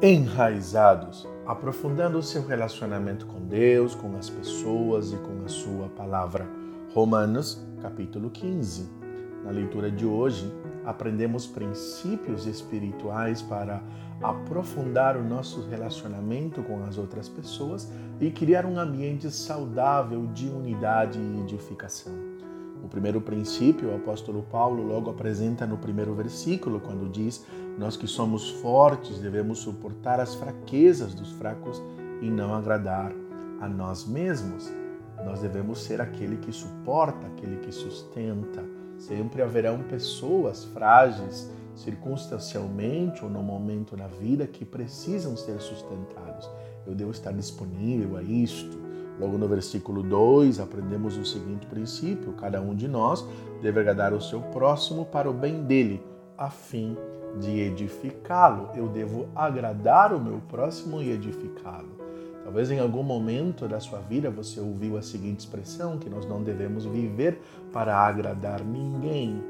enraizados, aprofundando o seu relacionamento com Deus, com as pessoas e com a sua palavra. Romanos, capítulo 15. Na leitura de hoje, aprendemos princípios espirituais para aprofundar o nosso relacionamento com as outras pessoas e criar um ambiente saudável de unidade e edificação. O primeiro princípio, o apóstolo Paulo logo apresenta no primeiro versículo, quando diz: Nós que somos fortes devemos suportar as fraquezas dos fracos e não agradar a nós mesmos. Nós devemos ser aquele que suporta, aquele que sustenta. Sempre haverão pessoas frágeis, circunstancialmente ou no momento na vida, que precisam ser sustentados. Eu devo estar disponível a isto. Logo no versículo 2, aprendemos o seguinte princípio: cada um de nós deve agradar o seu próximo para o bem dele, a fim de edificá-lo. Eu devo agradar o meu próximo e edificá-lo. Talvez em algum momento da sua vida você ouviu a seguinte expressão: que nós não devemos viver para agradar ninguém.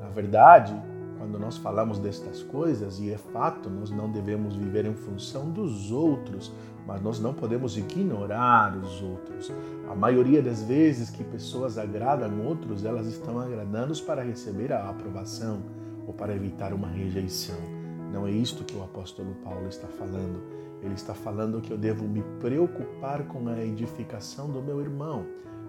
Na verdade, quando nós falamos destas coisas, e é fato, nós não devemos viver em função dos outros, mas nós não podemos ignorar os outros. A maioria das vezes que pessoas agradam outros, elas estão agradando-os para receber a aprovação ou para evitar uma rejeição. Não é isto que o apóstolo Paulo está falando. Ele está falando que eu devo me preocupar com a edificação do meu irmão.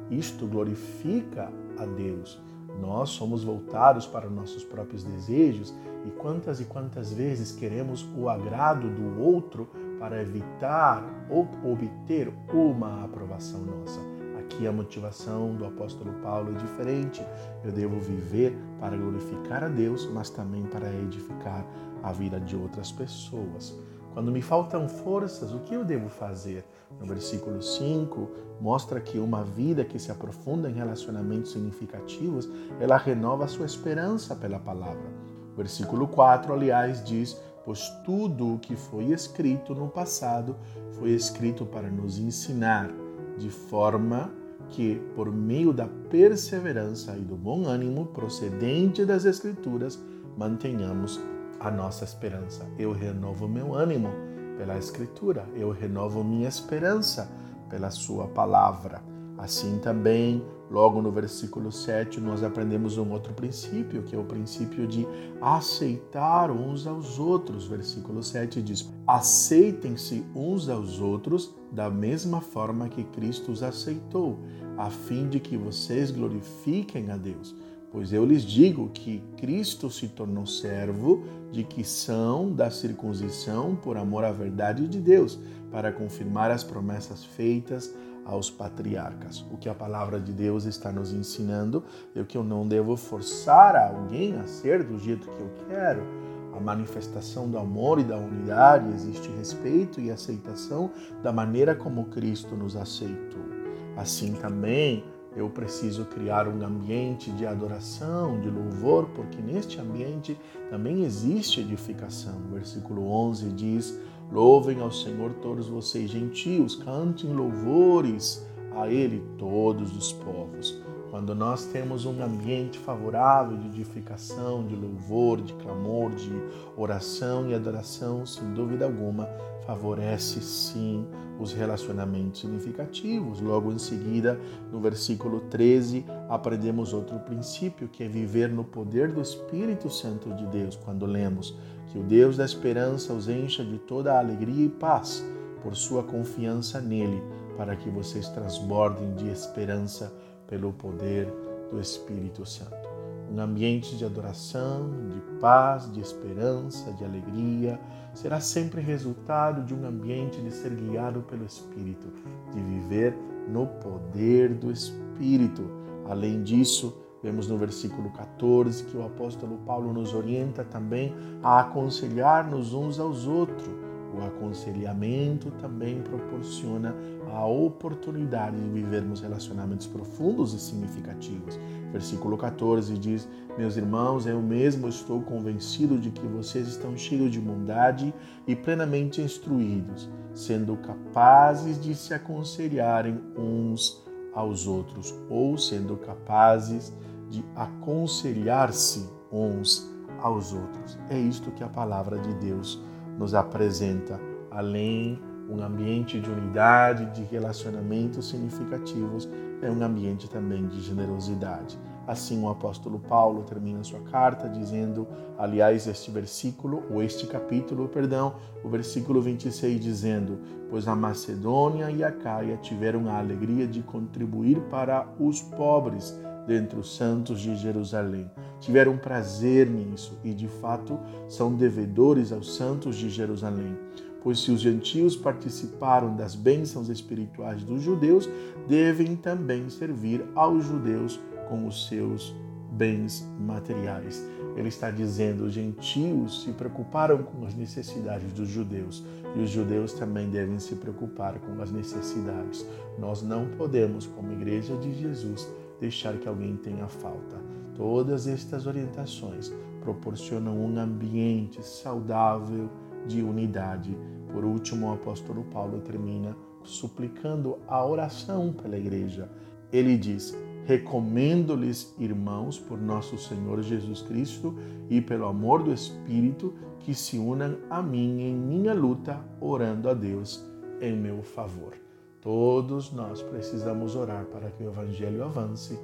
Isto glorifica a Deus. Nós somos voltados para nossos próprios desejos e quantas e quantas vezes queremos o agrado do outro para evitar ou obter uma aprovação nossa. Aqui a motivação do apóstolo Paulo é diferente. Eu devo viver para glorificar a Deus, mas também para edificar a vida de outras pessoas. Quando me faltam forças, o que eu devo fazer? No versículo 5, mostra que uma vida que se aprofunda em relacionamentos significativos, ela renova sua esperança pela palavra. O versículo 4, aliás, diz: Pois tudo o que foi escrito no passado foi escrito para nos ensinar, de forma que, por meio da perseverança e do bom ânimo procedente das Escrituras, mantenhamos a nossa esperança. Eu renovo meu ânimo pela Escritura, eu renovo minha esperança pela Sua palavra. Assim também, logo no versículo 7, nós aprendemos um outro princípio, que é o princípio de aceitar uns aos outros. Versículo 7 diz: Aceitem-se uns aos outros da mesma forma que Cristo os aceitou, a fim de que vocês glorifiquem a Deus. Pois eu lhes digo que Cristo se tornou servo de que são da circuncisão por amor à verdade de Deus, para confirmar as promessas feitas aos patriarcas. O que a palavra de Deus está nos ensinando é que eu não devo forçar alguém a ser do jeito que eu quero. A manifestação do amor e da unidade existe respeito e aceitação da maneira como Cristo nos aceitou. Assim também eu preciso criar um ambiente de adoração, de louvor, porque neste ambiente também existe edificação. O versículo 11 diz: Louvem ao Senhor todos vocês gentios, cantem louvores a Ele todos os povos. Quando nós temos um ambiente favorável de edificação, de louvor, de clamor, de oração e adoração, sem dúvida alguma, favorece sim os relacionamentos significativos. Logo em seguida, no versículo 13, aprendemos outro princípio, que é viver no poder do Espírito Santo de Deus, quando lemos que o Deus da esperança os encha de toda a alegria e paz por sua confiança nele, para que vocês transbordem de esperança pelo poder do Espírito Santo. Um ambiente de adoração, de paz, de esperança, de alegria, será sempre resultado de um ambiente de ser guiado pelo Espírito, de viver no poder do Espírito. Além disso, vemos no versículo 14 que o apóstolo Paulo nos orienta também a aconselhar-nos uns aos outros o aconselhamento também proporciona a oportunidade de vivermos relacionamentos profundos e significativos. Versículo 14 diz: Meus irmãos, eu mesmo estou convencido de que vocês estão cheios de bondade e plenamente instruídos, sendo capazes de se aconselharem uns aos outros, ou sendo capazes de aconselhar-se uns aos outros. É isto que a palavra de Deus nos apresenta, além um ambiente de unidade, de relacionamentos significativos, é um ambiente também de generosidade. Assim, o apóstolo Paulo termina sua carta dizendo, aliás, este versículo, ou este capítulo, perdão, o versículo 26, dizendo: Pois a Macedônia e a Caia tiveram a alegria de contribuir para os pobres dentre os santos de Jerusalém. Tiveram prazer nisso e, de fato, são devedores aos santos de Jerusalém pois se os gentios participaram das bênçãos espirituais dos judeus, devem também servir aos judeus com os seus bens materiais. Ele está dizendo: os gentios se preocuparam com as necessidades dos judeus e os judeus também devem se preocupar com as necessidades. Nós não podemos, como Igreja de Jesus, deixar que alguém tenha falta. Todas estas orientações proporcionam um ambiente saudável de unidade. Por último, o apóstolo Paulo termina suplicando a oração pela igreja. Ele diz: Recomendo-lhes, irmãos, por nosso Senhor Jesus Cristo e pelo amor do Espírito, que se unam a mim em minha luta, orando a Deus em meu favor. Todos nós precisamos orar para que o Evangelho avance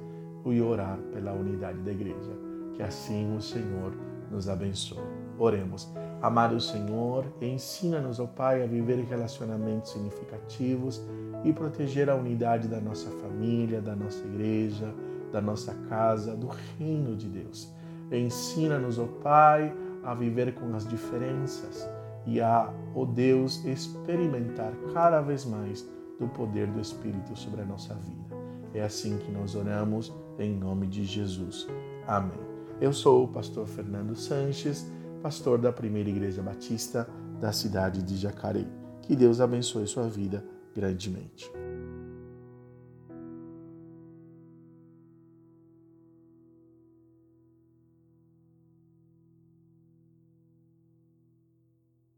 e orar pela unidade da igreja. Que assim o Senhor nos abençoe. Oremos. Amado Senhor, ensina-nos, ó Pai, a viver relacionamentos significativos e proteger a unidade da nossa família, da nossa igreja, da nossa casa, do reino de Deus. Ensina-nos, ó Pai, a viver com as diferenças e a, ó Deus, experimentar cada vez mais do poder do Espírito sobre a nossa vida. É assim que nós oramos, em nome de Jesus. Amém. Eu sou o pastor Fernando Sanches pastor da Primeira Igreja Batista da cidade de Jacareí. Que Deus abençoe sua vida grandemente.